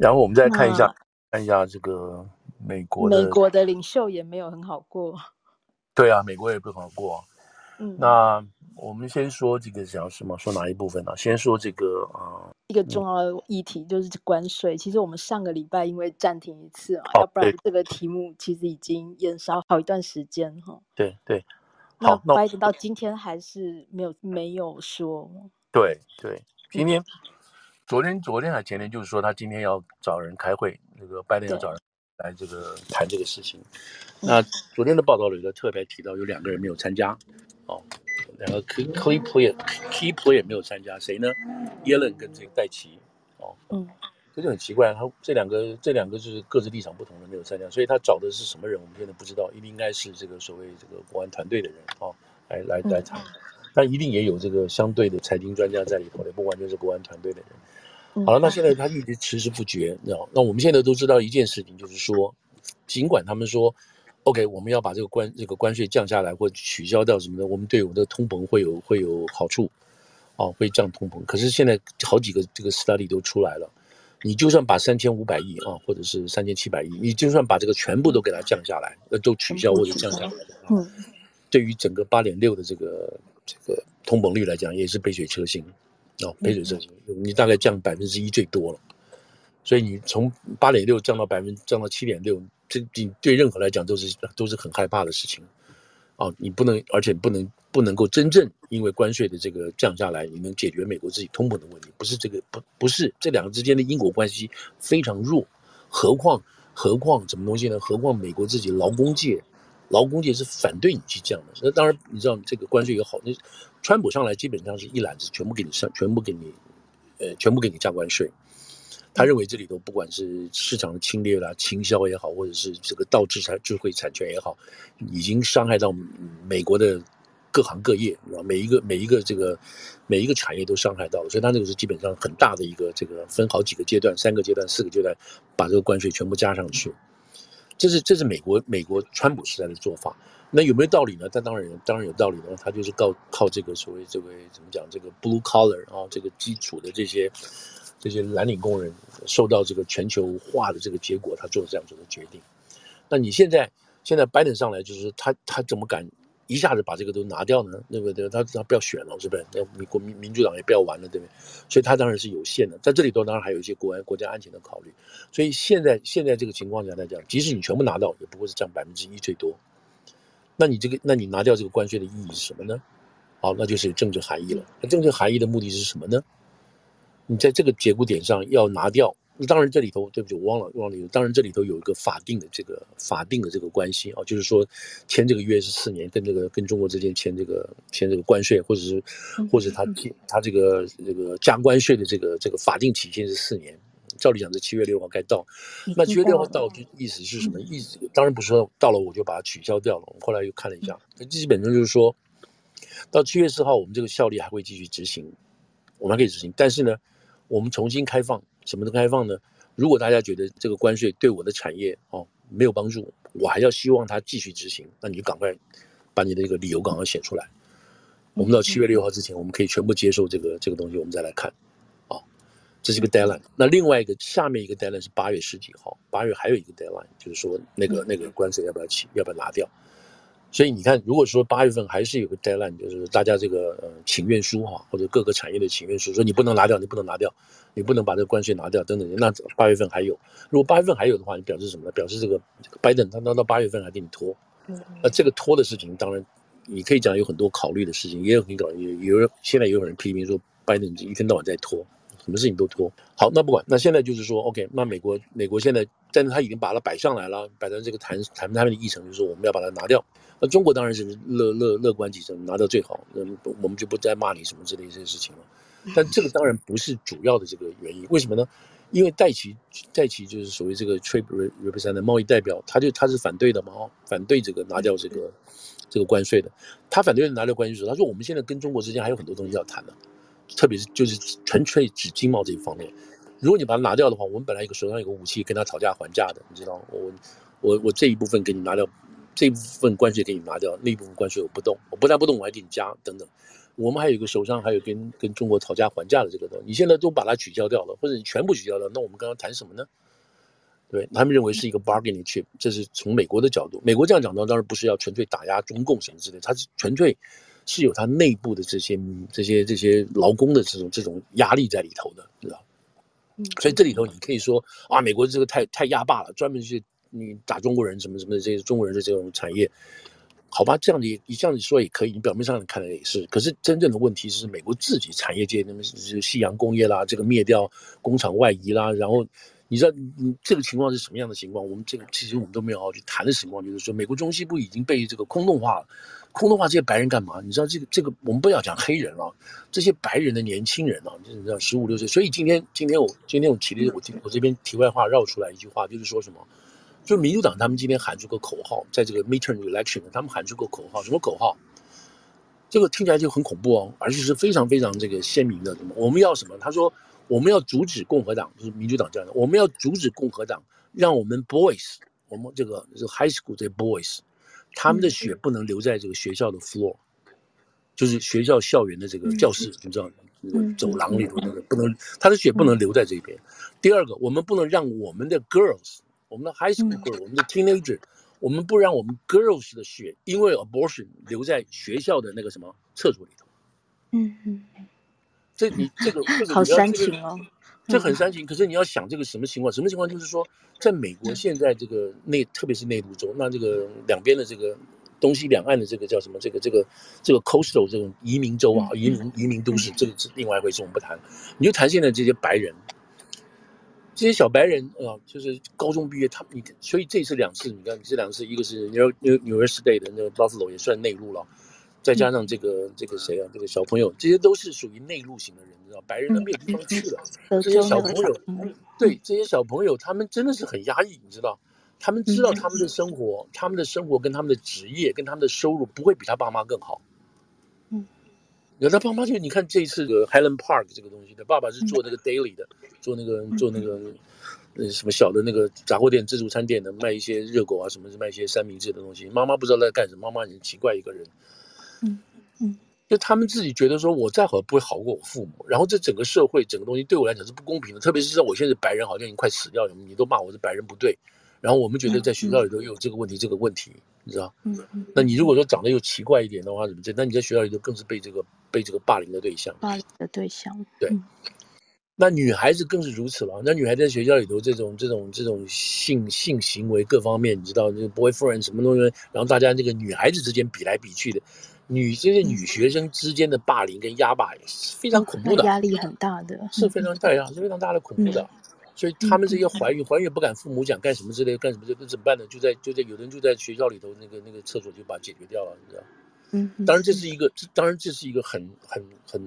然后我们再看一下，看一下这个美国的美国的领袖也没有很好过。对啊，美国也不好过。嗯，那我们先说这个讲什么？说哪一部分呢、啊？先说这个啊，呃、一个重要的议题就是关税。其实我们上个礼拜因为暂停一次啊，哦、要不然这个题目其实已经延烧好一段时间哈。对对。那拜登到今天还是没有没有说。对对，今天、昨天、昨天还前天就是说他今天要找人开会，那个拜登要找人来这个谈这个事情。那昨天的报道里头特别提到有两个人没有参加，哦，两个 key key player key player 没有参加，谁呢？耶伦跟这个戴奇，哦，嗯。这就很奇怪，他这两个这两个就是各自立场不同的没有参加，所以他找的是什么人，我们现在不知道，应该是这个所谓这个国安团队的人啊、哦，来来来谈，但一定也有这个相对的财经专家在里头的，不完全是国安团队的人。好了，那现在他一直迟迟不决，你知道？那我们现在都知道一件事情，就是说，尽管他们说，OK，我们要把这个关这个关税降下来或取消掉什么的，我们对我们的通膨会有会有好处，哦，会降通膨。可是现在好几个这个 study 都出来了。你就算把三千五百亿啊，或者是三千七百亿，你就算把这个全部都给它降下来，呃，都取消或者降下来的对于整个八点六的这个这个通膨率来讲，也是杯水车薪，哦，杯水车薪，你大概降百分之一最多了，所以你从八点六降到百分降到七点六，这你对任何来讲都是都是很害怕的事情。哦，你不能，而且不能不能够真正因为关税的这个降下来，你能解决美国自己通膨的问题，不是这个不不是这两个之间的因果关系非常弱，何况何况什么东西呢？何况美国自己劳工界，劳工界是反对你去降的。那当然，你知道这个关税也好，那川普上来基本上是一揽子全部给你上，全部给你，呃，全部给你加关税。他认为这里头不管是市场的侵略啦、倾销也好，或者是这个盗智产智慧产权也好，已经伤害到美国的各行各业，每一个每一个这个每一个产业都伤害到了，所以他那个是基本上很大的一个这个分好几个阶段，三个阶段、四个阶段，把这个关税全部加上去。这是这是美国美国川普时代的做法。那有没有道理呢？他当然当然有道理呢。他就是靠靠这个所谓这位怎么讲这个 blue collar 啊，这个基础的这些。这些蓝领工人受到这个全球化的这个结果，他做这样子的决定。那你现在现在 Biden 上来，就是他他怎么敢一下子把这个都拿掉呢？对不对？他他不要选了，是不是？那美国民民主党也不要玩了，对不对？所以他当然是有限的。在这里头当然还有一些国安国家安全的考虑。所以现在现在这个情况下来讲，即使你全部拿到，也不过是占百分之一最多。那你这个那你拿掉这个关税的意义是什么呢？好，那就是有政治含义了。那政治含义的目的是什么呢？你在这个节骨点上要拿掉，当然这里头对不起，我忘了忘了有，当然这里头有一个法定的这个法定的这个关系啊，就是说签这个约是四年，跟这个跟中国之间签这个签这个关税，或者是或者他他这个这个加关税的这个这个法定期限是四年，照理讲是七月六号该到，那七月六号到就意思是什么意思？当然不是说到了我就把它取消掉了，我们后来又看了一下，基本上就是说到七月四号我们这个效力还会继续执行，我们还可以执行，但是呢。我们重新开放，什么的开放呢？如果大家觉得这个关税对我的产业哦没有帮助，我还要希望它继续执行，那你就赶快把你的这个理由赶快写出来。我们到七月六号之前，我们可以全部接受这个这个东西，我们再来看。哦，这是一个 deadline。那另外一个下面一个 deadline 是八月十几号，八月还有一个 deadline，就是说那个那个关税要不要起，要不要拿掉？所以你看，如果说八月份还是有个 deadline，就是大家这个呃请愿书哈，或者各个产业的请愿书，说你不能拿掉，你不能拿掉，你不能把这个关税拿掉等等。那八月份还有，如果八月份还有的话，你表示什么呢？表示这个拜登他到到八月份还给你拖。那这个拖的事情，当然你可以讲有很多考虑的事情，也有很搞，也有人现在也有人批评说拜登一天到晚在拖。什么事情都拖好，那不管，那现在就是说，OK，那美国美国现在，但是他已经把它摆上来了，摆在这个谈谈他们的议程，就是说我们要把它拿掉。那中国当然是乐乐乐观几成，拿到最好，那我们就不再骂你什么之类这些事情了。但这个当然不是主要的这个原因，为什么呢？因为戴奇戴奇就是所谓这个 trade representative 的贸易代表，他就他是反对的嘛，哦，反对这个拿掉这个这个关税的。他反对拿掉关税的时候，他说我们现在跟中国之间还有很多东西要谈的。特别是就是纯粹指经贸这一方面，如果你把它拿掉的话，我们本来一个手上有个武器跟他讨价还价的，你知道，我我我这一部分给你拿掉，这一部分关税给你拿掉，那一部分关税我不动，我不但不动，我还给你加等等。我们还有一个手上还有跟跟中国讨价还价的这个东西，你现在都把它取消掉了，或者你全部取消掉，那我们刚刚谈什么呢？对，他们认为是一个 bargaining chip，这是从美国的角度。美国这样讲的当然不是要纯粹打压中共什么之类，它是纯粹是有它内部的这些这些这些劳工的这种这种压力在里头的，知道？所以这里头你可以说啊，美国这个太太压霸了，专门去你打中国人什么什么的这些中国人的这种产业，好吧？这样子你这样子说也可以，你表面上看来也是。可是真正的问题是美国自己产业界那么是夕阳工业啦，这个灭掉工厂外移啦，然后。你知道你这个情况是什么样的情况？我们这个其实我们都没有好好去谈的情况，就是说美国中西部已经被这个空洞化了。空洞化这些白人干嘛？你知道这个这个我们不要讲黑人了，这些白人的年轻人啊，就是这样十五六岁。所以今天今天我今天我提的我我这边题外话绕出来一句话，就是说什么？就是民主党他们今天喊出个口号，在这个 midterm election，他们喊出个口号，什么口号？这个听起来就很恐怖哦，而且是非常非常这个鲜明的。什么？我们要什么？他说。我们要阻止共和党，就是民主党这样的。我们要阻止共和党，让我们 boys，我们这个这个 high school 这些 boys，他们的血不能留在这个学校的 floor，就是学校校园的这个教室，你知道，那个走廊里头那个不能，他的血不能留在这边。第二个，我们不能让我们的 girls，我们的 high school girl，我们的 teenager，我们不让我们 girls 的血因为 abortion 留在学校的那个什么厕所里头。嗯嗯。这你这个 这个好煽情哦，这很煽情。可是你要想这个什么情况？什么情况？就是说，在美国现在这个内，特别是内陆州，那这个两边的这个东西两岸的这个叫什么？这个这个这个 coastal 这种移民州啊，移民移民都市，这个是另外一回事，我们不谈。你就谈现在这些白人，这些小白人啊，就是高中毕业，他们你所以这次两次，你看这两次，一个是纽纽纽约 State 的那个 Buffalo 也算内陆了。再加上这个、嗯、这个谁啊，这个小朋友，这些都是属于内陆型的人，你知道，白人他没有地方去了。嗯、这些小朋友，嗯、对这些小朋友，他们真的是很压抑，你知道，他们知道他们的生活，嗯、他们的生活跟他们的职业跟他们的收入不会比他爸妈更好。嗯，有他爸妈就你看这一次的 Highland Park 这个东西，他爸爸是做那个 daily 的，做那个做那个呃什么小的那个杂货店、自助餐店的，卖一些热狗啊什么，卖一些三明治的东西。妈妈不知道在干什么，妈妈很奇怪一个人。嗯嗯，就他们自己觉得说，我再好不会好过我父母。然后这整个社会，整个东西对我来讲是不公平的。特别是像我现在白人，好像已经快死掉了，你都骂我是白人不对。然后我们觉得在学校里头又有这个问题，这个问题，你知道？嗯嗯。那你如果说长得又奇怪一点的话，怎么这？那你在学校里头更是被这个被这个霸凌的对象。霸凌的对象。对。那女孩子更是如此了。那女孩子在学校里头这种这种这种性性行为各方面，你知道，这个 boyfriend 什么东西，然后大家这个女孩子之间比来比去的。女这些女学生之间的霸凌跟压霸也是非常恐怖的，压力很大的，是非常大呀，是非常大的恐怖的。所以他们这些怀孕，怀孕不敢父母讲干什么之类，干什么这那怎么办呢？就在就在有人就在学校里头那个那个厕所就把解决掉了，你知道？嗯，当然这是一个，当然这是一个很很很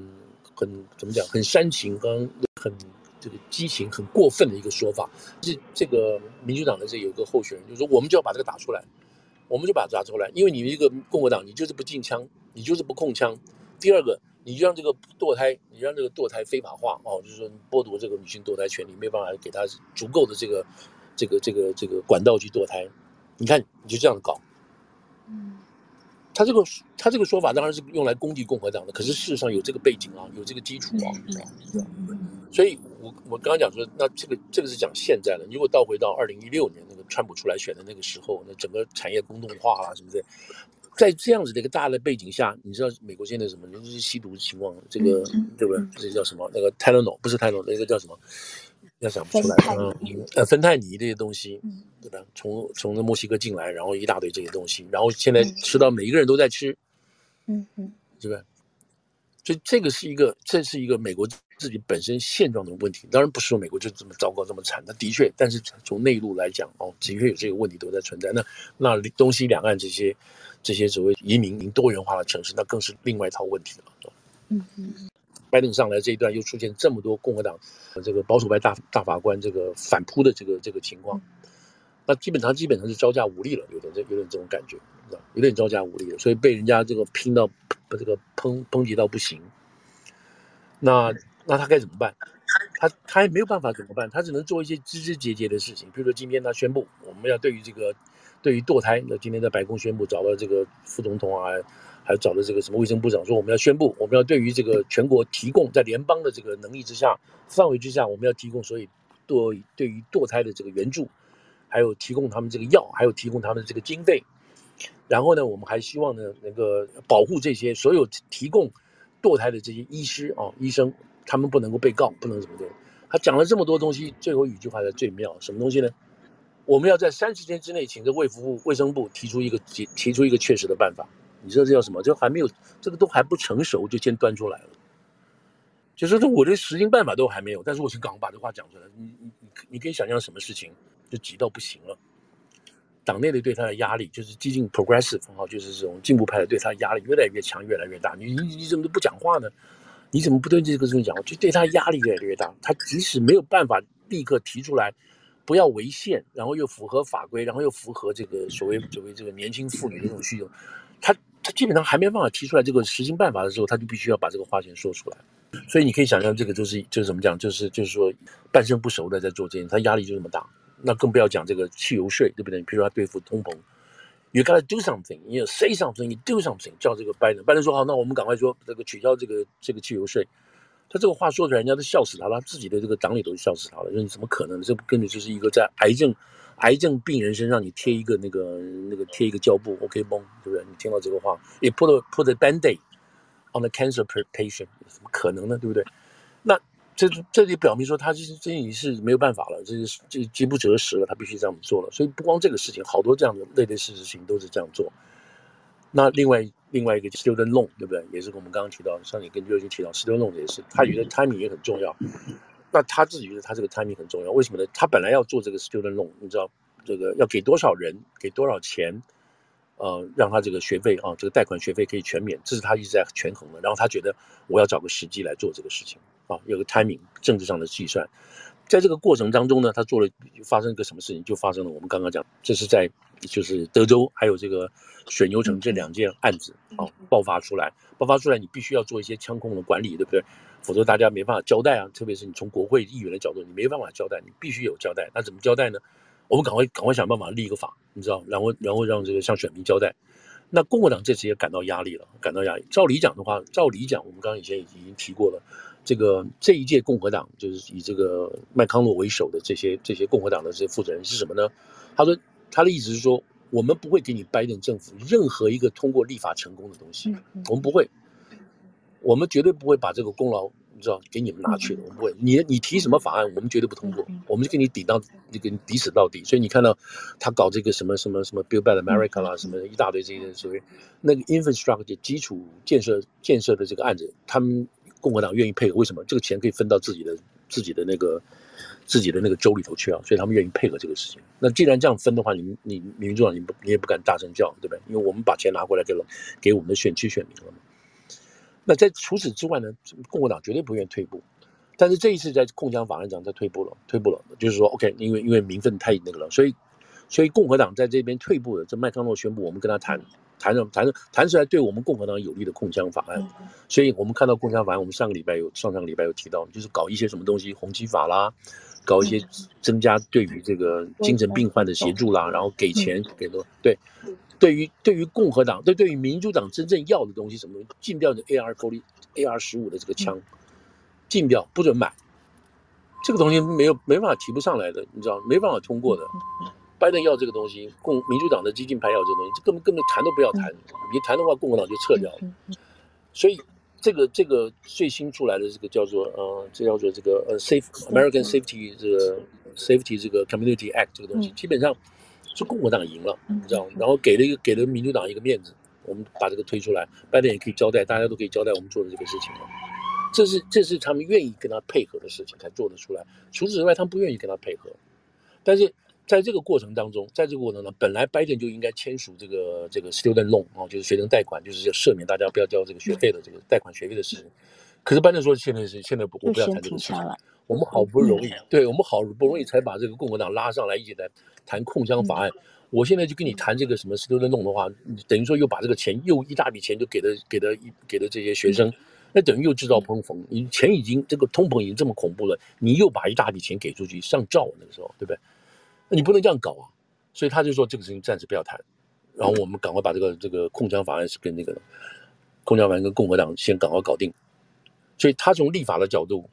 很怎么讲，很煽情刚很这个激情很过分的一个说法。这这个民主党的这有个候选人就是说，我们就要把这个打出来。我们就把它抓出来，因为你一个共和党，你就是不禁枪，你就是不控枪。第二个，你就让这个堕胎，你让这个堕胎非法化哦，就是说剥夺这个女性堕胎权利，没办法给她足够的这个这个这个这个管道去堕胎。你看，你就这样搞。嗯，他这个他这个说法当然是用来攻击共和党的，可是事实上有这个背景啊，有这个基础啊，所以。我我刚刚讲说，那这个这个是讲现在的。如果倒回到二零一六年那个川普出来选的那个时候，那整个产业公动化啦什么的，在这样子的一个大的背景下，你知道美国现在什么？就是吸毒的情况，这个对不对？这个叫什么？那个泰诺诺不是泰诺，那个叫什么？要想不出来啊。呃，芬太尼这些东西，对吧？从从墨西哥进来，然后一大堆这些东西，然后现在吃到每一个人都在吃，嗯嗯，是不是？所以这个是一个，这是一个美国自己本身现状的问题。当然不是说美国就这么糟糕、这么惨，那的确，但是从内陆来讲，哦，的确有这个问题都在存在。那那东西两岸这些这些所谓移民多元化的城市，那更是另外一套问题了。嗯嗯。拜登上来这一段又出现这么多共和党这个保守派大大法官这个反扑的这个这个情况，那基本上基本上是招架无力了，有点这有点这种感觉，有点招架无力了，所以被人家这个拼到。这个抨抨击到不行，那那他该怎么办？他他也没有办法怎么办？他只能做一些枝枝节节的事情。比如说今天他宣布，我们要对于这个对于堕胎，那今天在白宫宣布找到这个副总统啊，还找了这个什么卫生部长说，我们要宣布，我们要对于这个全国提供在联邦的这个能力之下范围之下，我们要提供所以对对于堕胎的这个援助，还有提供他们这个药，还有提供他们这个经费。然后呢，我们还希望呢，能够保护这些所有提供堕胎的这些医师啊、医生，他们不能够被告，不能怎么的。他讲了这么多东西，最后一句话才最妙，什么东西呢？我们要在三十天之内，请这卫福部、卫生部提出一个提提出一个确实的办法。你知道这叫什么？这还没有，这个都还不成熟，就先端出来了。就是说我的实行办法都还没有，但是我是刚把这话讲出来。你你你你可以想象什么事情就急到不行了。党内的对他的压力，就是激进 progressive 哈，就是这种进步派的对他的压力越来越强，越来越大。你你你怎么都不讲话呢？你怎么不对这个事情讲话？就对他压力越来越大。他即使没有办法立刻提出来，不要违宪，然后又符合法规，然后又符合这个所谓所谓这个年轻妇女的这种需求，他他基本上还没办法提出来这个实行办法的时候，他就必须要把这个话先说出来。所以你可以想象，这个就是就是怎么讲，就是就是说半生不熟的在做这件事，他压力就这么大。那更不要讲这个汽油税，对不对？你比如说他对付通膨，You gotta do something, you say something, you do something，叫这个拜登，拜登说好，那我们赶快说这个取消这个这个汽油税。他这个话说出来，人家都笑死他了，他自己的这个党里都笑死他了。说你怎么可能？这不根本就是一个在癌症癌症病人身上你贴一个那个那个贴一个胶布，OK 绷，对不对？你听到这个话，也 put put a band-aid on the cancer patient，怎么可能呢？对不对？那。这这里表明说，他其实这已经是没有办法了，这是这饥不择食了，他必须这样做了。所以不光这个事情，好多这样的类类似事情都是这样做。那另外另外一个 student loan 对不对？也是我们刚刚提到，像你跟刘军提到 student loan 也是，他觉得 timing 也很重要。那他自己觉得他这个 timing 很重要，为什么呢？他本来要做这个 student loan，你知道这个要给多少人，给多少钱？呃，让他这个学费啊，这个贷款学费可以全免，这是他一直在权衡的。然后他觉得我要找个时机来做这个事情啊，有个 timing 政治上的计算。在这个过程当中呢，他做了发生一个什么事情？就发生了我们刚刚讲，这是在就是德州还有这个水牛城这两件案子啊爆发出来，爆发出来，你必须要做一些枪控的管理，对不对？否则大家没办法交代啊。特别是你从国会议员的角度，你没办法交代，你必须有交代。那怎么交代呢？我们赶快赶快想办法立一个法，你知道，然后然后让这个向选民交代。那共和党这次也感到压力了，感到压力。照理讲的话，照理讲，我们刚刚以前已经提过了，这个这一届共和党就是以这个麦康诺为首的这些这些共和党的这些负责人是什么呢？他说他的意思是说，我们不会给你拜登政府任何一个通过立法成功的东西，我们不会，我们绝对不会把这个功劳你。知道给你们拿去的，我们不会。你你提什么法案，我们绝对不通过，我们就跟你抵到，就跟你抵死到底。所以你看到他搞这个什么什么什么 Build Back America 啦，什么一大堆这些所谓那个 infrastructure 基础建设建设的这个案子，他们共和党愿意配合，为什么？这个钱可以分到自己的自己的那个自己的那个州里头去啊，所以他们愿意配合这个事情。那既然这样分的话，你你民主党你不你也不敢大声叫，对不对？因为我们把钱拿过来给了给我们的选区选民了嘛。那在除此之外呢，共和党绝对不愿意退步，但是这一次在控枪法案上，他退步了，退步了，就是说，OK，因为因为民愤太那个了，所以所以共和党在这边退步了。这麦康诺宣布，我们跟他谈，谈了谈了谈出来对我们共和党有利的控枪法案，所以我们看到控枪法案，我们上个礼拜有上上个礼拜有提到，就是搞一些什么东西，红旗法啦，搞一些增加对于这个精神病患的协助啦，然后给钱给多对。对于对于共和党，对对于民主党真正要的东西，什么东西？禁掉的 AR 4 AR 十五的这个枪，禁掉，不准买。这个东西没有没办法提不上来的，你知道没办法通过的。拜登要这个东西，共民主党的激进派要这个东西，这根本根本谈都不要谈。你谈的话，共和党就撤掉了。所以这个这个最新出来的这个叫做呃，这叫做这个呃 Safe American Safety 这个 Safety 这个 Community Act 这个东西，基本上。是共和党赢了，你知道，然后给了一个给了民主党一个面子，我们把这个推出来，拜登也可以交代，大家都可以交代我们做的这个事情了。这是这是他们愿意跟他配合的事情才做得出来，除此之外，他们不愿意跟他配合。但是在这个过程当中，在这个过程当中，本来拜登就应该签署这个这个 student loan 啊，就是学生贷款，就是要赦免大家不要交这个学费的这个贷款学费的事情。可是拜登说现在是现在不，我不要谈这个事情。我们好不容易，对我们好不容易才把这个共和党拉上来一起来谈控枪法案。我现在就跟你谈这个什么 student loan 的话，等于说又把这个钱又一大笔钱就给了给了给了这些学生，那等于又制造通膨。你钱已经这个通膨已经这么恐怖了，你又把一大笔钱给出去上照那个时候，对不对？那你不能这样搞啊！所以他就说这个事情暂时不要谈，然后我们赶快把这个这个控枪法案是跟那个控枪法案跟共和党先赶快搞定。所以他从立法的角度。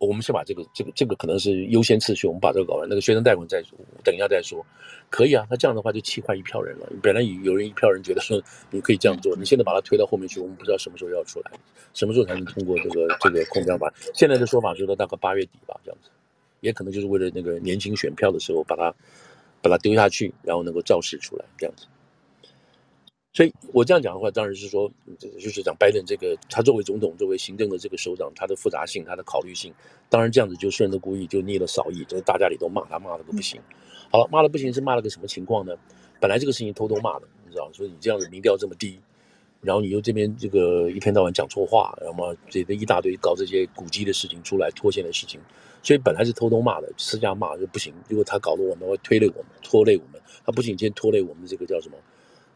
我们先把这个、这个、这个可能是优先次序，我们把这个搞完。那个学生贷款再说，等一下再说，可以啊。那这样的话就气坏一票人了。本来有人一票人觉得说你可以这样做，你现在把它推到后面去，我们不知道什么时候要出来，什么时候才能通过这个这个控枪法案。现在的说法是说大概八月底吧，这样子，也可能就是为了那个年轻选票的时候把它把它丢下去，然后能够造势出来这样子。所以我这样讲的话，当然是说，就是讲拜登这个，他作为总统，作为行政的这个首长，他的复杂性，他的考虑性，当然这样子就顺着故意就逆了扫意，就是大家里都骂他，骂的都不行。好了，骂的不行是骂了个什么情况呢？本来这个事情偷偷骂的，你知道，说你这样子民调这么低，然后你又这边这个一天到晚讲错话，然后这这一大堆搞这些古迹的事情出来脱线的事情，所以本来是偷偷骂的，私下骂就不行。如果他搞得我们会推累我们，拖累我们，他不仅先拖累我们这个叫什么？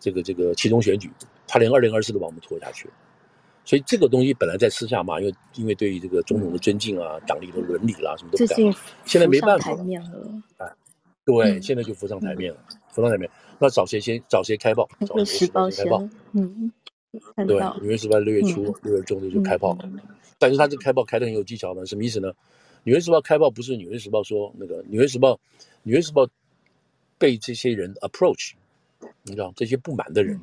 这个这个其中选举，他连二零二四都把我们拖下去，所以这个东西本来在私下骂，因为因为对于这个总统的尊敬啊、党里的伦理啦什么都不敢，现在没办法了，哎，对，现在就浮上台面了，浮上台面。那找谁先？找谁开报？找纽约时报开炮。嗯，对，纽约时报六月初、六月中就就开炮，但是他这个开炮开的很有技巧的，什么意思呢？纽约时报开炮不是纽约时报说那个纽约时报，纽约时报被这些人 approach。你知道这些不满的人，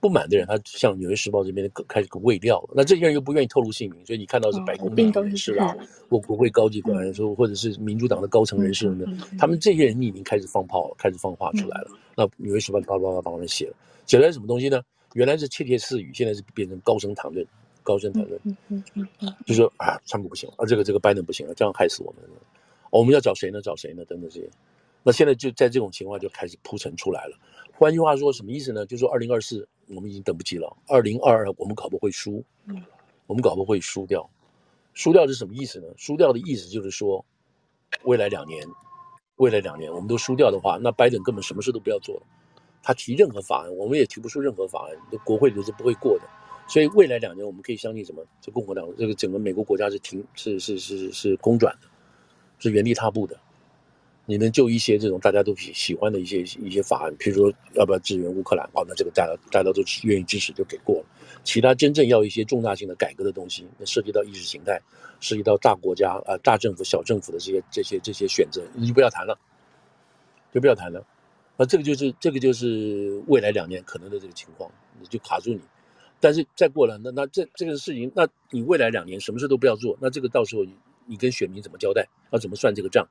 不满的人，他向《纽约时报》这边开始个喂料了。那这些人又不愿意透露姓名，所以你看到是白宫人士啊，或国会高级官员说，或者是民主党的高层人士呢，他们这些人匿名开始放炮，开始放话出来了。那《纽约时报》叭叭叭帮他们写了，写来什么东西呢？原来是窃窃私语，现在是变成高声谈论，高声谈论，就说啊，川普不行啊，这个这个拜登不行了，这样害死我们了。我们要找谁呢？找谁呢？等等这些。那现在就在这种情况就开始铺陈出来了。换句话说，什么意思呢？就是说，二零二四我们已经等不及了。二零二二我们搞不会输，我们搞不会输掉。输掉是什么意思呢？输掉的意思就是说，未来两年，未来两年我们都输掉的话，那拜登根本什么事都不要做了。他提任何法案，我们也提不出任何法案，这国会都是不会过的。所以未来两年我们可以相信什么？这共和党这个整个美国国家是停，是是是是，公转的，是原地踏步的。你能就一些这种大家都喜喜欢的一些一些法案，譬如说要不要支援乌克兰？哦，那这个大家大家都愿意支持就给过了。其他真正要一些重大性的改革的东西，那涉及到意识形态，涉及到大国家啊、呃、大政府、小政府的这些这些这些选择，你就不要谈了，就不要谈了。那这个就是这个就是未来两年可能的这个情况，你就卡住你。但是再过了，那那这这个事情，那你未来两年什么事都不要做，那这个到时候你你跟选民怎么交代？要怎么算这个账？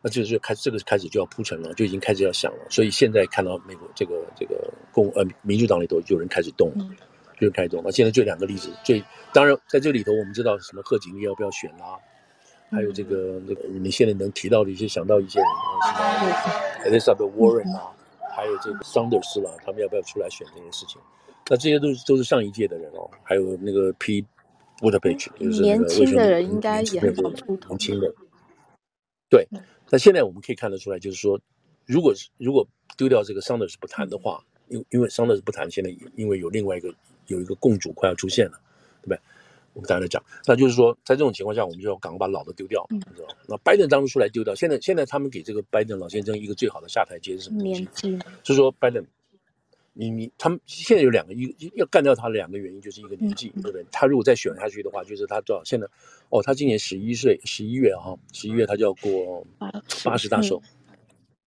那就是开始，这个开始就要铺陈了，就已经开始要想了。所以现在看到美国这个这个共呃民主党里头有人开始动了，就开始动了。那现在就两个例子，最当然在这里头，我们知道什么贺锦丽要不要选啦，还有这个那个你们现在能提到的一些想到一些人啊，什么 Elizabeth Warren 啊，还有这个桑德斯啦，他们要不要出来选这件事情？那这些都是都是上一届的人哦，还有那个 Pete Buttigieg，就是年轻的人应该也很好出头，年轻的，对。那现在我们可以看得出来，就是说，如果是如果丢掉这个桑德斯不谈的话，因因为桑德斯不谈，现在因为有另外一个有一个共主快要出现了，对不对？我们刚才来讲，那就是说，在这种情况下，我们就要赶快把老的丢掉，你知道吗？那拜登当初出来丢掉，现在现在他们给这个拜登老先生一个最好的下台阶是什么东西？就是说拜登。你你他们现在有两个一要干掉他的两个原因，就是一个年纪，对不对？他如果再选下去的话，就是他多少？现在哦，他今年十一岁，十一月哈，十一月他就要过八十大寿，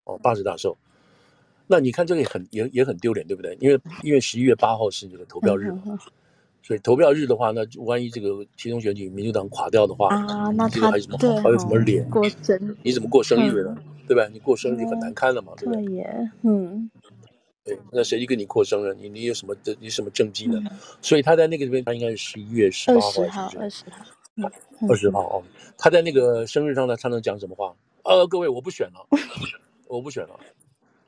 哦，八十大寿。那你看这个也很也也很丢脸，对不对？因为因为十一月八号是你的投票日，所以投票日的话，那万一这个其中选举民主党垮掉的话，啊，那他还有什么还有什么脸过生？你怎么过生日呢？对吧？你过生日就很难堪了嘛，对不对？嗯。对，那谁去跟你过生日？你你有什么的？你什么政绩呢？嗯、所以他在那个里面，他应该是十一月十八号还是二十号？二十号哦。他在那个生日上呢，他能讲什么话？呃，各位，我不选了，我不选了。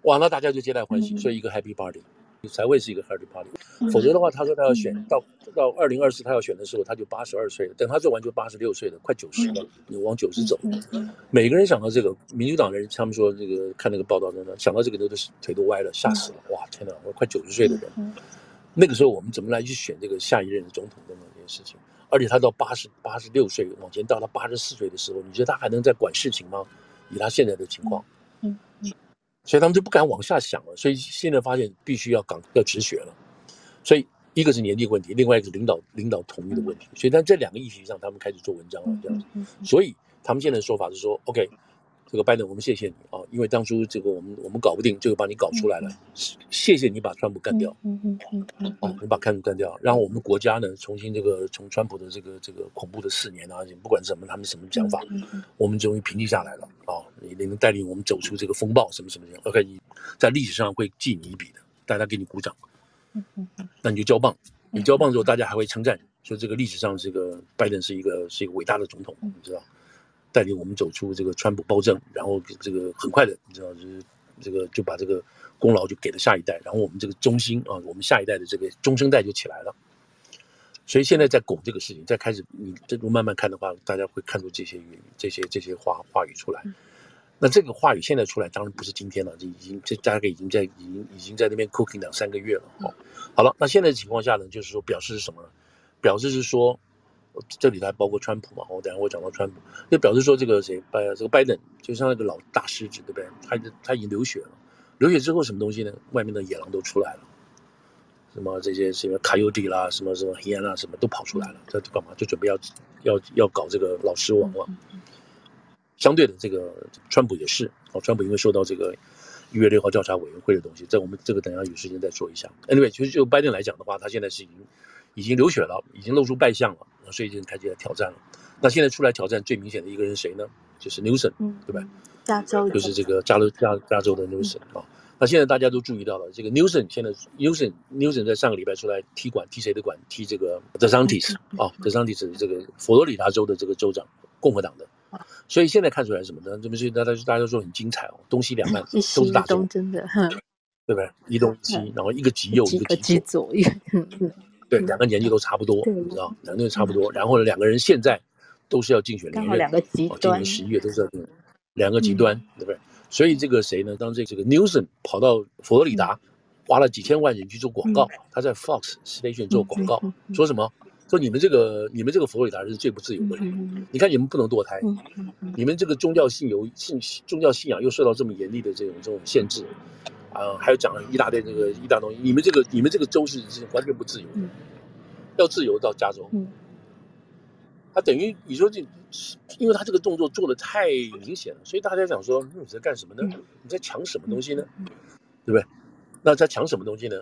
哇，那大家就皆大欢喜，所以一个 Happy Party。才会是一个 Happy Party，否则的话，他说他要选到到二零二四，他要选的时候，他就八十二岁了。等他做完就八十六岁了，快九十了，你往九十走。每个人想到这个，民主党的人他们说这个看那个报道真的想到这个都是腿都歪了，吓死了！哇，天哪，我快九十岁的人，那个时候我们怎么来去选这个下一任的总统等等这件事情？而且他到八十八十六岁往前到他八十四岁的时候，你觉得他还能再管事情吗？以他现在的情况，所以他们就不敢往下想了。所以现在发现必须要岗要止血了。所以一个是年纪问题，另外一个是领导领导同意的问题。所以在这两个议题上，他们开始做文章了，这样子。所以他们现在的说法是说，OK。这个拜登，我们谢谢你啊，因为当初这个我们我们搞不定，这个把你搞出来了，谢谢你把川普干掉，嗯嗯嗯嗯，哦，你把川普干掉，然后我们国家呢重新这个从川普的这个这个恐怖的四年啊，不管什么他们什么讲法，我们终于平静下来了啊，你你能带领我们走出这个风暴什么什么的，OK，你在历史上会记你一笔的，大家给你鼓掌，嗯嗯嗯，那你就交棒，你交棒之后，大家还会称赞，说这个历史上这个拜登是一个是一个伟大的总统，你知道。带领我们走出这个川普暴政，然后这个很快的，你知道，就是这个就把这个功劳就给了下一代，然后我们这个中心啊，我们下一代的这个中生代就起来了。所以现在在拱这个事情，再开始你这个慢慢看的话，大家会看出这些语这些这些话话语出来。那这个话语现在出来，当然不是今天了，这已经这大概已经在已经已经在那边 cooking 两三个月了。哦，好了，那现在的情况下呢，就是说表示是什么呢？表示是说。这里还包括川普嘛？我等下会讲到川普，就表示说这个谁拜这个拜登就像那个老大狮子，对不对？他他已经流血了，流血之后什么东西呢？外面的野狼都出来了，什么这些什么卡尤迪啦，什么什么黑暗啦，什么都跑出来了。他干嘛？就准备要要要搞这个老狮王了。相对的，这个川普也是哦，川普因为受到这个一月六号调查委员会的东西，在我们这个等下有时间再说一下。Anyway，其实就拜登来讲的话，他现在是已经已经流血了，已经露出败相了。所以就开始来挑战了。那现在出来挑战最明显的一个人谁呢？就是 Newsom，嗯，对吧？加州就是这个加州加加州的 Newsom 啊、嗯。那现在大家都注意到了，这个 Newsom 现在 Newsom Newsom 在上个礼拜出来踢馆，踢谁的馆？踢这个 DeSantis 啊，DeSantis 这个佛罗里达州的这个州长，共和党的。所以现在看出来什么呢？这不是大家大家都说很精彩哦，东西两岸 都是大州，真的，对不对？一东一西，然后一个极右，一个极左。对，两个年纪都差不多，你知道，两个人差不多。然后呢，两个人现在都是要竞选连任，两个极端，今年十一月都是要竞选，两个极端，对不对？所以这个谁呢？当这这个 Newsom 跑到佛罗里达，花了几千万人去做广告，他在 Fox Station 做广告，说什么？说你们这个你们这个佛罗里达是最不自由的人，你看你们不能堕胎，你们这个宗教信由信宗教信仰又受到这么严厉的这种这种限制。啊，还有讲了一大堆这个一大东西，你们这个你们这个州是是完全不自由的，要自由到加州。他等于你说这，因为他这个动作做的太明显了，所以大家想说你在干什么呢？你在抢什么东西呢？对不对？那他抢什么东西呢？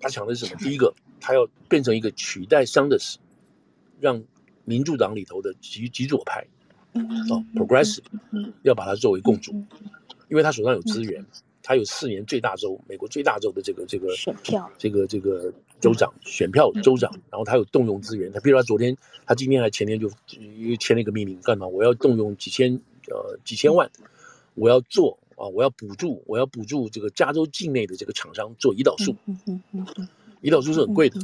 他抢的是什么？第一个，他要变成一个取代桑德斯，让民主党里头的极极左派，哦，progressive，要把它作为共主，因为他手上有资源。他有四年最大州，美国最大州的这个这个选票，这个这个州长选票州长，然后他有动用资源。他比如说他昨天，他今天还前天就又签了一个命令，干嘛？我要动用几千呃几千万，我要做啊，我要补助，我要补助这个加州境内的这个厂商做胰岛素。胰岛素是很贵的，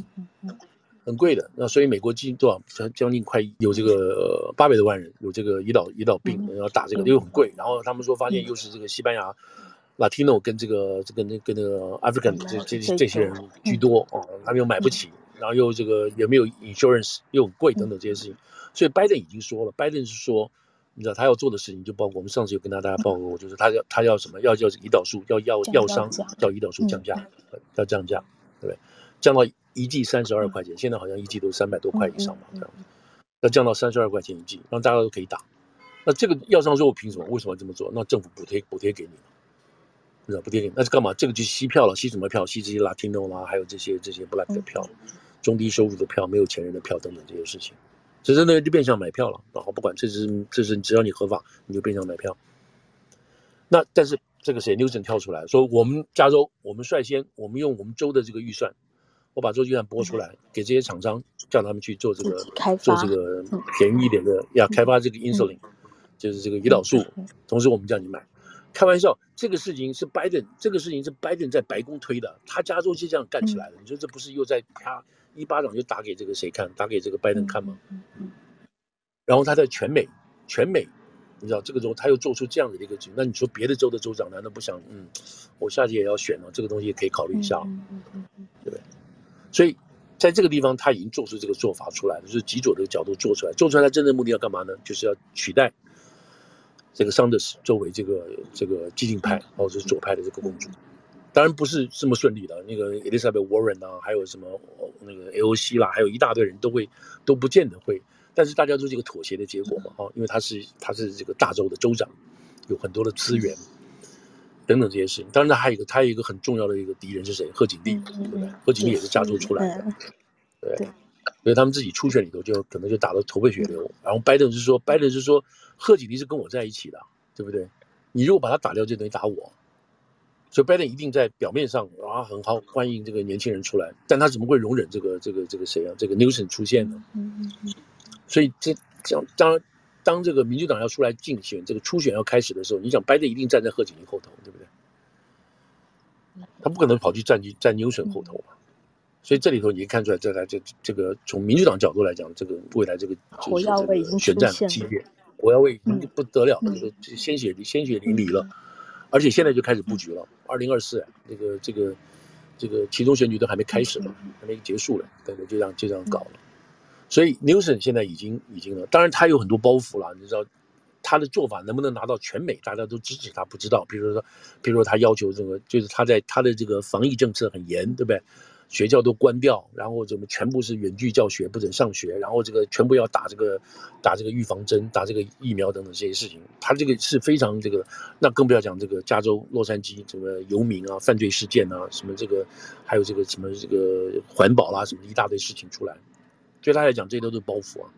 很贵的。那所以美国近多少将近快有这个八百多万人有这个胰岛胰岛病，要打这个又很贵。然后他们说发现又是这个西班牙。Latino 跟这个这个那跟那个 African 这这这些人居多哦，他们又买不起，然后又这个也没有 insurance 又很贵等等这些事情，所以拜登已经说了，拜登是说，你知道他要做的事情就包括我们上次有跟大家报告过，就是他要他要什么，要要胰岛素，要要药商要胰岛素降价，要降价，对不对？降到一剂三十二块钱，现在好像一剂都三百多块以上吧，这样子，要降到三十二块钱一剂，让大家都可以打。那这个药商说我凭什么？为什么要这么做？那政府补贴补贴给你。不贴给，那是干嘛？这个就吸票了，吸什么票？吸这些 Latino 啦，还有这些这些 Black 的票，中低收入的票，没有钱人的票等等这些事情，其实呢就变相买票了。然后不管这是这是只要你合法，你就变相买票。那但是这个谁 n e w s o n 跳出来说，我们加州，我们率先，我们用我们州的这个预算，我把州预算拨出来，嗯、给这些厂商，叫他们去做这个做这个便宜一点的，要、嗯、开发这个 insulin，、嗯、就是这个胰岛素，嗯、同时我们叫你买。开玩笑，这个事情是拜登，这个事情是拜登在白宫推的，他加州就这样干起来了。你说这不是又在啪一巴掌就打给这个谁看，打给这个拜登看吗？然后他在全美，全美，你知道这个州他又做出这样的一个举，那你说别的州的州长难道不想，嗯，我下届也要选了，这个东西也可以考虑一下，对不对？所以在这个地方他已经做出这个做法出来了，就是极左的角度做出来，做出来他真正目的要干嘛呢？就是要取代。这个桑德斯作为这个这个激进派或者是左派的这个公主。当然不是这么顺利的，那个 Elizabeth Warren 啊，还有什么那个 AOC 啦，还有一大堆人都会都不见得会，但是大家都是一个妥协的结果嘛，哈，因为他是他是这个大州的州长，有很多的资源等等这些事情。当然，他还有一个他有一个很重要的一个敌人是谁？贺锦丽，对不对？贺锦丽也是加州出来的，对，所以他们自己初选里头就可能就打得头破血流。然后拜登是说，拜登是说，贺锦丽是跟我在一起的，对不对？你如果把他打掉，就等于打我。所以拜登一定在表面上啊很好欢迎这个年轻人出来，但他怎么会容忍这个这个这个谁啊？这个 Newsom 出现呢？所以这这样当当这个民主党要出来竞选，这个初选要开始的时候，你想拜登一定站在贺锦丽后头，对不对？他不可能跑去站去站 Newsom 后头嘛。所以这里头你看出来，这来这这个从民主党角度来讲，这个未来这个火药味已经选战激烈，火药味已经不得了，这个鲜血鲜血淋漓了。而且现在就开始布局了，二零二四，这个这个这个其中选举都还没开始呢，还没结束了，对对，就这样就这样搞了。所以 Newsom 现在已经已经了，当然他有很多包袱了，你知道他的做法能不能拿到全美大家都支持他不知道。比如说，比如说他要求这个，就是他在他的这个防疫政策很严，对不对？学校都关掉，然后怎么全部是远距教学，不准上学，然后这个全部要打这个打这个预防针，打这个疫苗等等这些事情，他这个是非常这个，那更不要讲这个加州洛杉矶什么游民啊、犯罪事件啊，什么这个还有这个什么这个环保啦、啊，什么一大堆事情出来，对他来讲这些都是包袱啊。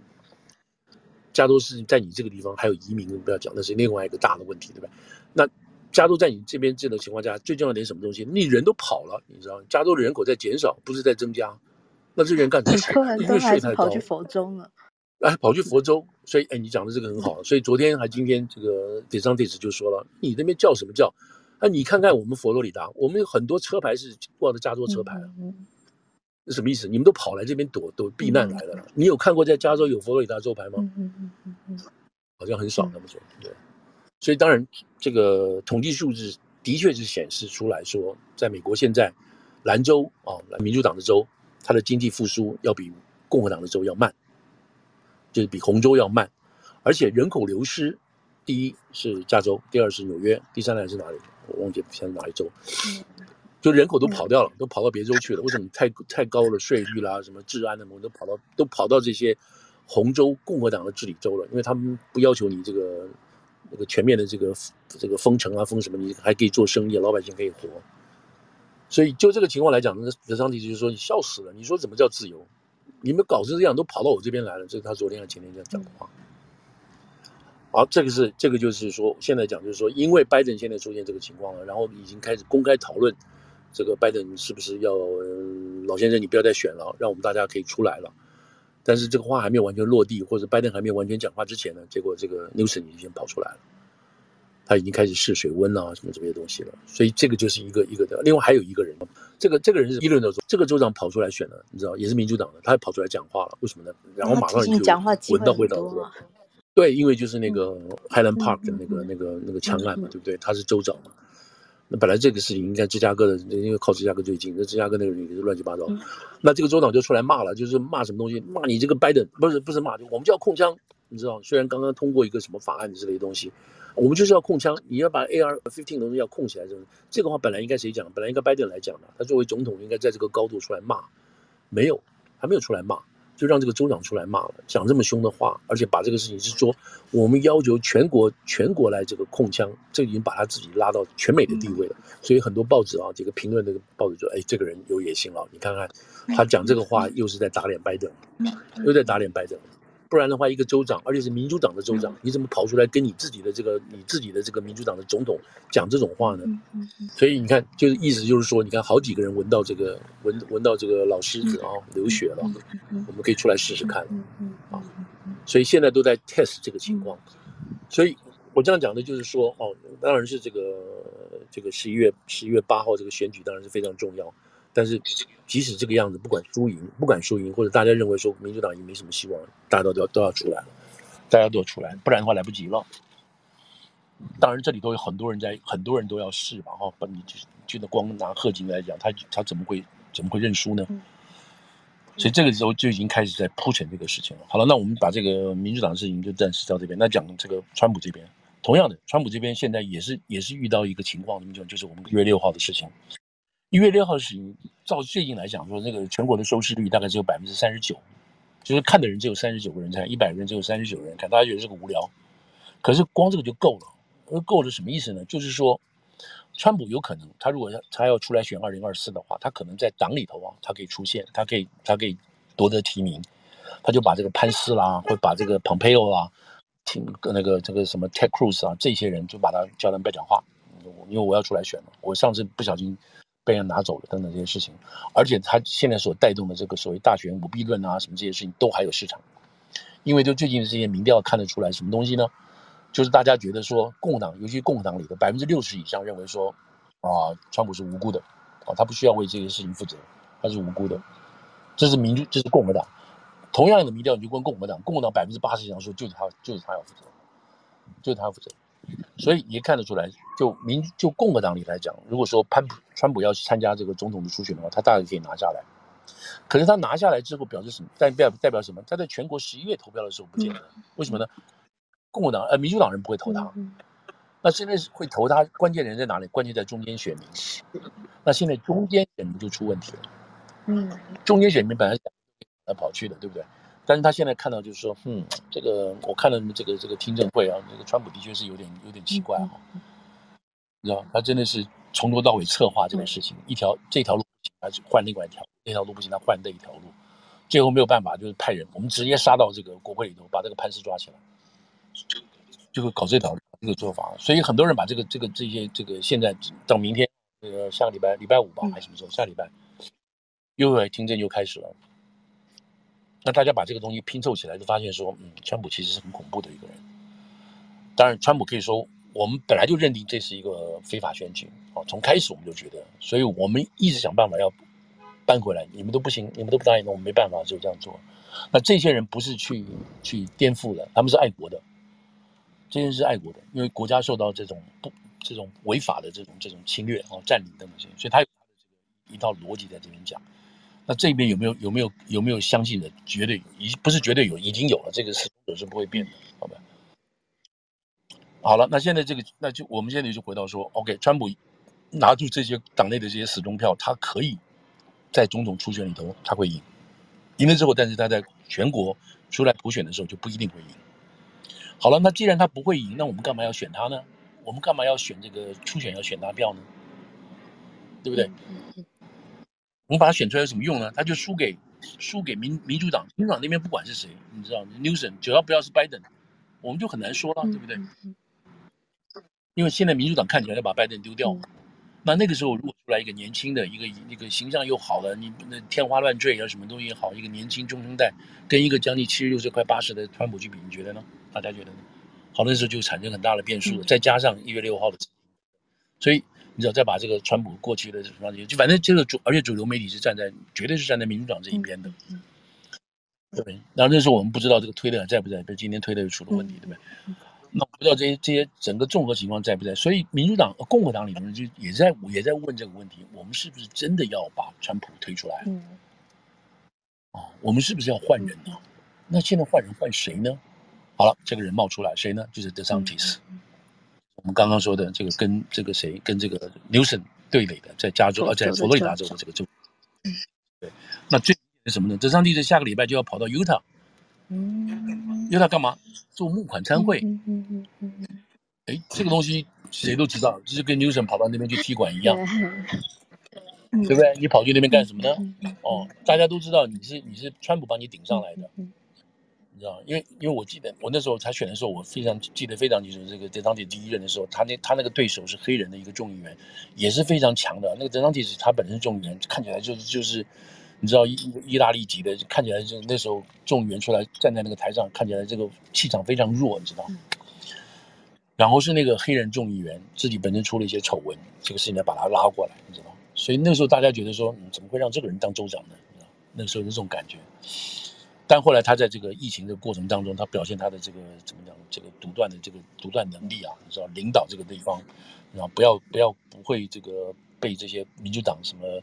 加州是在你这个地方还有移民，不要讲，那是另外一个大的问题，对吧？那。加州在你这边这种情况下，最重要的点什么东西？你人都跑了，你知道？加州的人口在减少，不是在增加。那这人干什么？因为税太高。跑去佛州了。哎，跑去佛州，所以哎，你讲的这个很好。所以昨天还今天这个 DeSantis 就说了，你那边叫什么叫？啊，你看看我们佛罗里达，我们有很多车牌是挂的加州车牌啊。那什么意思？你们都跑来这边躲躲避难来了。你有看过在加州有佛罗里达州牌吗？嗯好像很少，他们说对。所以当然，这个统计数字的确是显示出来说，在美国现在，蓝州啊，民主党的州，它的经济复苏要比共和党的州要慢，就是比红州要慢，而且人口流失，第一是加州，第二是纽约，第三还是哪里？我忘记现在哪一州，就人口都跑掉了，都跑到别州去了。为什么太太高的税率啦，什么治安的我们都跑到都跑到这些红州共和党的治理州了？因为他们不要求你这个。那个全面的这个这个封城啊，封什么？你还可以做生意，老百姓可以活。所以就这个情况来讲，那德桑蒂就是说，你笑死了。你说怎么叫自由？你们搞成这样，都跑到我这边来了。这是他昨天和前天这样讲的话。好，这个是这个就是说，现在讲就是说，因为拜登现在出现这个情况了，然后已经开始公开讨论，这个拜登是不是要老先生，你不要再选了，让我们大家可以出来了。但是这个话还没有完全落地，或者拜登还没有完全讲话之前呢，结果这个 Newsom 已经跑出来了，他已经开始试水温啊，什么这些东西了。所以这个就是一个一个的。另外还有一个人，这个这个人是伊利诺州，这个州长跑出来选了，你知道，也是民主党的，他跑出来讲话了。为什么呢？然后马上就闻到味道了。对，因为就是那个 Highland Park 的那个那个那个枪案嘛，对不对？他是州长嘛。那本来这个事情应该芝加哥的，因为靠芝加哥最近，那芝加哥那个人也是乱七八糟。嗯、那这个州长就出来骂了，就是骂什么东西？骂你这个拜登，不是不是骂，我们就要控枪，你知道？虽然刚刚通过一个什么法案之类的东西，我们就是要控枪，你要把 AR fifteen 东西要控起来，这这个话本来应该谁讲？本来应该拜登来讲的，他作为总统应该在这个高度出来骂，没有，还没有出来骂。就让这个州长出来骂了，讲这么凶的话，而且把这个事情是说，我们要求全国全国来这个控枪，这已经把他自己拉到全美的地位了。所以很多报纸啊，这个评论这个报纸说，哎，这个人有野心了。你看看他讲这个话，又是在打脸拜登，又在打脸拜登。不然的话，一个州长，而且是民主党的州长，你怎么跑出来跟你自己的这个你自己的这个民主党的总统讲这种话呢？所以你看，就是意思就是说，你看好几个人闻到这个闻闻到这个老狮子啊流血了，我们可以出来试试看啊。所以现在都在 test 这个情况。所以我这样讲的就是说，哦，当然是这个这个十一月十一月八号这个选举当然是非常重要。但是，即使这个样子，不管输赢，不管输赢，或者大家认为说民主党也没什么希望，大家都要都要出来了，大家都要出来，不然的话来不及了。当然，这里头有很多人在，很多人都要试吧，哈，把你就就那光拿贺锦来讲，他他怎么会怎么会认输呢？所以这个时候就已经开始在铺陈这个事情了。好了，那我们把这个民主党的事情就暂时到这边，那讲这个川普这边，同样的，川普这边现在也是也是遇到一个情况，什么就是我们一月六号的事情。一月六号的事情，照最近来讲说，那个全国的收视率大概只有百分之三十九，就是看的人只有三十九个人看，一百个人只有三十九个人看，大家觉得这个无聊。可是光这个就够了，而够了什么意思呢？就是说，川普有可能，他如果他要出来选二零二四的话，他可能在党里头啊，他可以出现，他可以他可以夺得提名，他就把这个潘斯啦，或把这个蓬佩奥啦。听那个这个什么 Ted Cruz 啊，这些人就把他叫他们不要讲话，因为我要出来选了。我上次不小心被人拿走了，等等这些事情。而且他现在所带动的这个所谓大选舞弊论啊，什么这些事情都还有市场。因为就最近的这些民调看得出来什么东西呢？就是大家觉得说共党，尤其共党里的百分之六十以上认为说啊，川普是无辜的啊，他不需要为这些事情负责，他是无辜的。这是民主，这是共和党。同样的民调，你就问共和党，共和党百分之八十以上说就是他，就是他要负责，就是他要负责。所以也看得出来，就民就共和党里来讲，如果说潘普川普要去参加这个总统的初选的话，他大概可以拿下来。可是他拿下来之后，表示什么？代表代表什么？他在全国十一月投票的时候不见得。为什么呢？共和党呃，民主党人不会投他。那现在是会投他，关键人在哪里？关键在中间选民。那现在中间选民就出问题了。嗯，中间选民本来。跑去的，对不对？但是他现在看到就是说，嗯，这个我看了这个这个听证会啊，这个川普的确是有点有点奇怪哈、啊，你知道，他真的是从头到尾策划这个事情，一条这条路不行，还是换另外一条，那条路不行，他换那一条路，最后没有办法，就是派人，我们直接杀到这个国会里头，把这个潘斯抓起来，就会搞这条这个做法。所以很多人把这个这个这些这个现在到明天，这个下个礼拜礼拜五吧，还是什么时候？下礼拜又来听证又开始了。那大家把这个东西拼凑起来，就发现说，嗯，川普其实是很恐怖的一个人。当然，川普可以说，我们本来就认定这是一个非法选举啊，从开始我们就觉得，所以我们一直想办法要搬回来。你们都不行，你们都不答应，那我们没办法就这样做。那这些人不是去去颠覆的，他们是爱国的，这些人是爱国的，因为国家受到这种不这种违法的这种这种侵略啊、占领等等，所以他有他的这个一套逻辑在这边讲。那这边有没有有没有有没有相信的？绝对已不是绝对有，已经有了。这个是是不会变的，好吧？好了，那现在这个，那就我们现在就回到说，OK，川普拿住这些党内的这些死忠票，他可以在总统初选里头他会赢，赢了之后，但是他在全国出来普选的时候就不一定会赢。好了，那既然他不会赢，那我们干嘛要选他呢？我们干嘛要选这个初选要选他票呢？对不对？把他选出来有什么用呢？他就输给输给民民主党，民主党那边不管是谁，你知道，Newsom 只要不要是拜登，我们就很难说了，对不对？因为现在民主党看起来要把拜登丢掉，那那个时候如果出来一个年轻的一个一个形象又好的，你那天花乱坠啊什么东西也好，一个年轻中生代跟一个将近七十六岁快八十的川普去比，你觉得呢？大家觉得呢？好，那时候就产生很大的变数了，再加上一月六号的，所以。你知道，再把这个川普过去的什么就反正这个主，而且主流媒体是站在，绝对是站在民主党这一边的，嗯嗯、对不对？然后那时候我们不知道这个推特在不在，比如今天推特又出了问题，对不对？嗯、那不知道这些这些整个综合情况在不在，所以民主党、共和党里面就也在也在问这个问题：我们是不是真的要把川普推出来？嗯，哦，我们是不是要换人呢？嗯、那现在换人换谁呢？好了，这个人冒出来，谁呢？就是 DeSantis。嗯我们刚刚说的这个跟这个谁跟这个 Newsom 对垒的，在加州啊，在佛罗里达州的这个州，对，那最是什么呢？德桑蒂斯下个礼拜就要跑到犹他，嗯，犹他干嘛？做募款参会，嗯嗯嗯嗯，哎，这个东西谁都知道，这就是跟 Newsom 跑到那边去踢馆一样，对不对？你跑去那边干什么呢？哦，大家都知道你是你是川普帮你顶上来的。知道，因为因为我记得我那时候才选的时候，我非常记得非常清楚。这个德桑蒂第一任的时候，他那他那个对手是黑人的一个众议员，也是非常强的。那个德桑蒂是他本身众议员，看起来就是就是，你知道意意大利籍的，看起来就那时候众议员出来站在那个台上，看起来这个气场非常弱，你知道。然后是那个黑人众议员自己本身出了一些丑闻，这个事情呢把他拉过来，你知道。所以那时候大家觉得说，嗯，怎么会让这个人当州长呢？你知道，那时候是这种感觉。但后来他在这个疫情的过程当中，他表现他的这个怎么讲？这个独断的这个独断能力啊，你知道领导这个地方，然后不要不要不会这个被这些民主党什么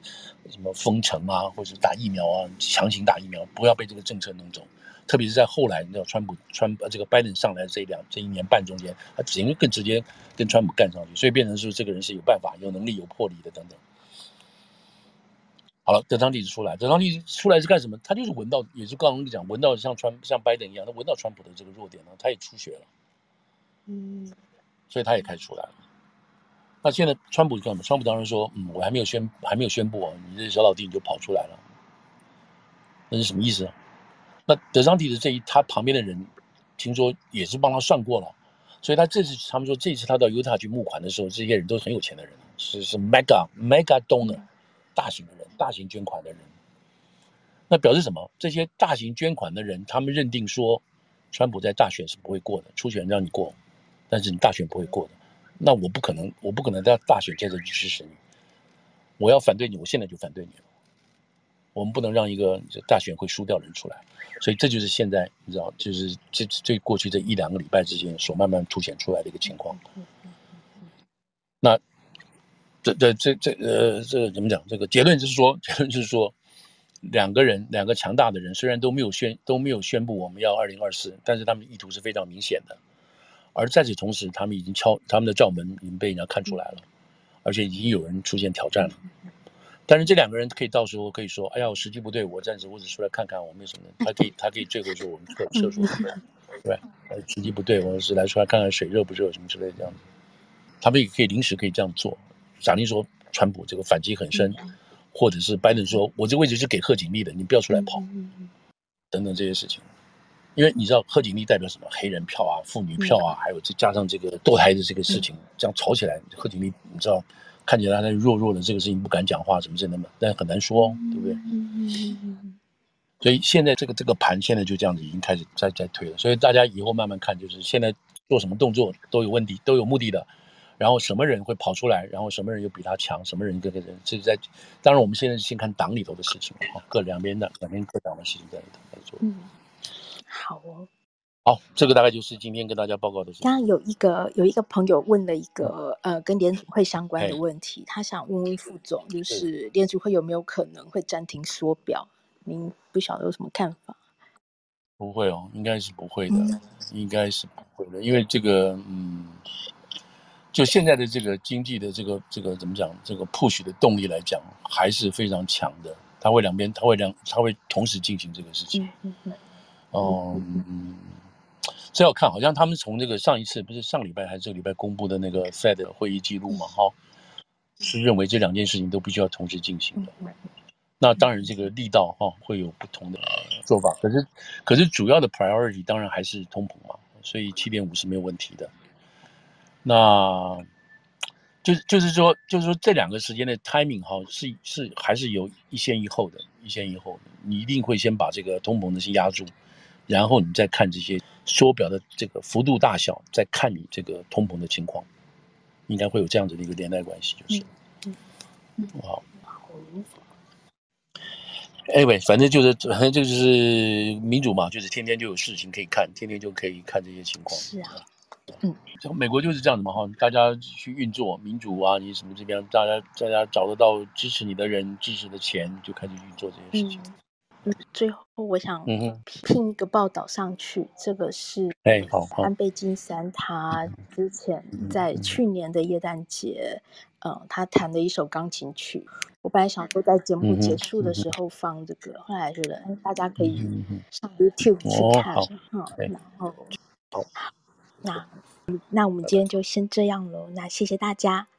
什么封城啊，或者打疫苗啊，强行打疫苗，不要被这个政策弄走。特别是在后来，你知道川普川呃这个拜登上来这两这一年半中间，他只能更直接跟川普干上去，所以变成是这个人是有办法、有能力、有魄力的等等。好了，德桑蒂斯出来，德桑蒂斯出来是干什么？他就是闻到，也是刚刚讲，闻到像川像拜登一样，他闻到川普的这个弱点了，他也出血了，嗯，所以他也开始出来了。那现在川普干什么？川普当然说，嗯，我还没有宣还没有宣布啊，你这小老弟你就跑出来了，那是什么意思？那德桑蒂斯这一他旁边的人，听说也是帮他算过了，所以他这次他们说这次他到犹他去募款的时候，这些人都是很有钱的人，是是 mega mega donor。大型的人，大型捐款的人，那表示什么？这些大型捐款的人，他们认定说，川普在大选是不会过的，初选让你过，但是你大选不会过的。那我不可能，我不可能在大选接着去支持你。我要反对你，我现在就反对你。我们不能让一个大选会输掉人出来。所以这就是现在你知道，就是这这过去这一两个礼拜之间所慢慢凸显出来的一个情况。那。这这这这呃，这个怎么讲？这个结论就是说，结论就是说，两个人，两个强大的人，虽然都没有宣都没有宣布我们要二零二四，但是他们意图是非常明显的。而在此同时，他们已经敲他们的罩门，已经被人家看出来了，而且已经有人出现挑战了。但是这两个人可以到时候可以说：“哎呀，我时机不对，我暂时我只出来看看，我没有什么。”他可以他可以最后说：“我们撤撤出来，对，时机不对，我是来出来看看水热不热什么之类的这样子。”他们也可以临时可以这样做。假定说，川普这个反击很深，或者是拜登说，我这位置是给贺锦丽的，你不要出来跑，等等这些事情，因为你知道贺锦丽代表什么？黑人票啊，妇女票啊，还有再加上这个堕胎的这个事情，这样吵起来，贺锦丽你知道，看起来他弱弱的，这个事情不敢讲话，什么之类的，但很难说，对不对？所以现在这个这个盘现在就这样子已经开始在在推了，所以大家以后慢慢看，就是现在做什么动作都有问题，都有目的的。然后什么人会跑出来？然后什么人又比他强？什么人跟个人？这是在，当然我们现在先看党里头的事情啊，各两边的两边各党的事情在里头在做。嗯，好哦。好，这个大概就是今天跟大家报告的事情。刚刚有一个有一个朋友问了一个呃跟联储会相关的问题，他想问问副总，就是联储会有没有可能会暂停缩表？您不晓得有什么看法？不会哦，应该是不会的，嗯、应该是不会的，因为这个嗯。就现在的这个经济的这个这个怎么讲？这个 push 的动力来讲，还是非常强的。它会两边，它会两，它会同时进行这个事情。嗯嗯嗯。这要看，好像他们从这个上一次不是上礼拜还是这个礼拜公布的那个 Fed 会议记录嘛？哈，是认为这两件事情都必须要同时进行的。那当然，这个力道哈会有不同的做法。可是，可是主要的 priority 当然还是通膨嘛，所以七点五是没有问题的。那，就是就是说，就是说这两个时间的 timing 哈，是是还是有一先一后的，一先一后的。你一定会先把这个通膨的先压住，然后你再看这些缩表的这个幅度大小，再看你这个通膨的情况，应该会有这样子的一个连带关系，就是。嗯嗯。好。Anyway，反正就是反正就是民主嘛，就是天天就有事情可以看，天天就可以看这些情况。是啊。嗯，美国就是这样子嘛哈，大家去运作民主啊，你什么这边，大家大家找得到支持你的人，支持的钱，就开始运作这件事情。嗯，最后我想拼一个报道上去，嗯、这个是哎，好，安倍晋三他之前在去年的耶诞节，嗯，嗯，他弹的一首钢琴曲。我本来想说在节目结束的时。候放这个，嗯、后来觉得哎，大家可以上 YouTube 去看，然后好。那，那我们今天就先这样喽。那谢谢大家。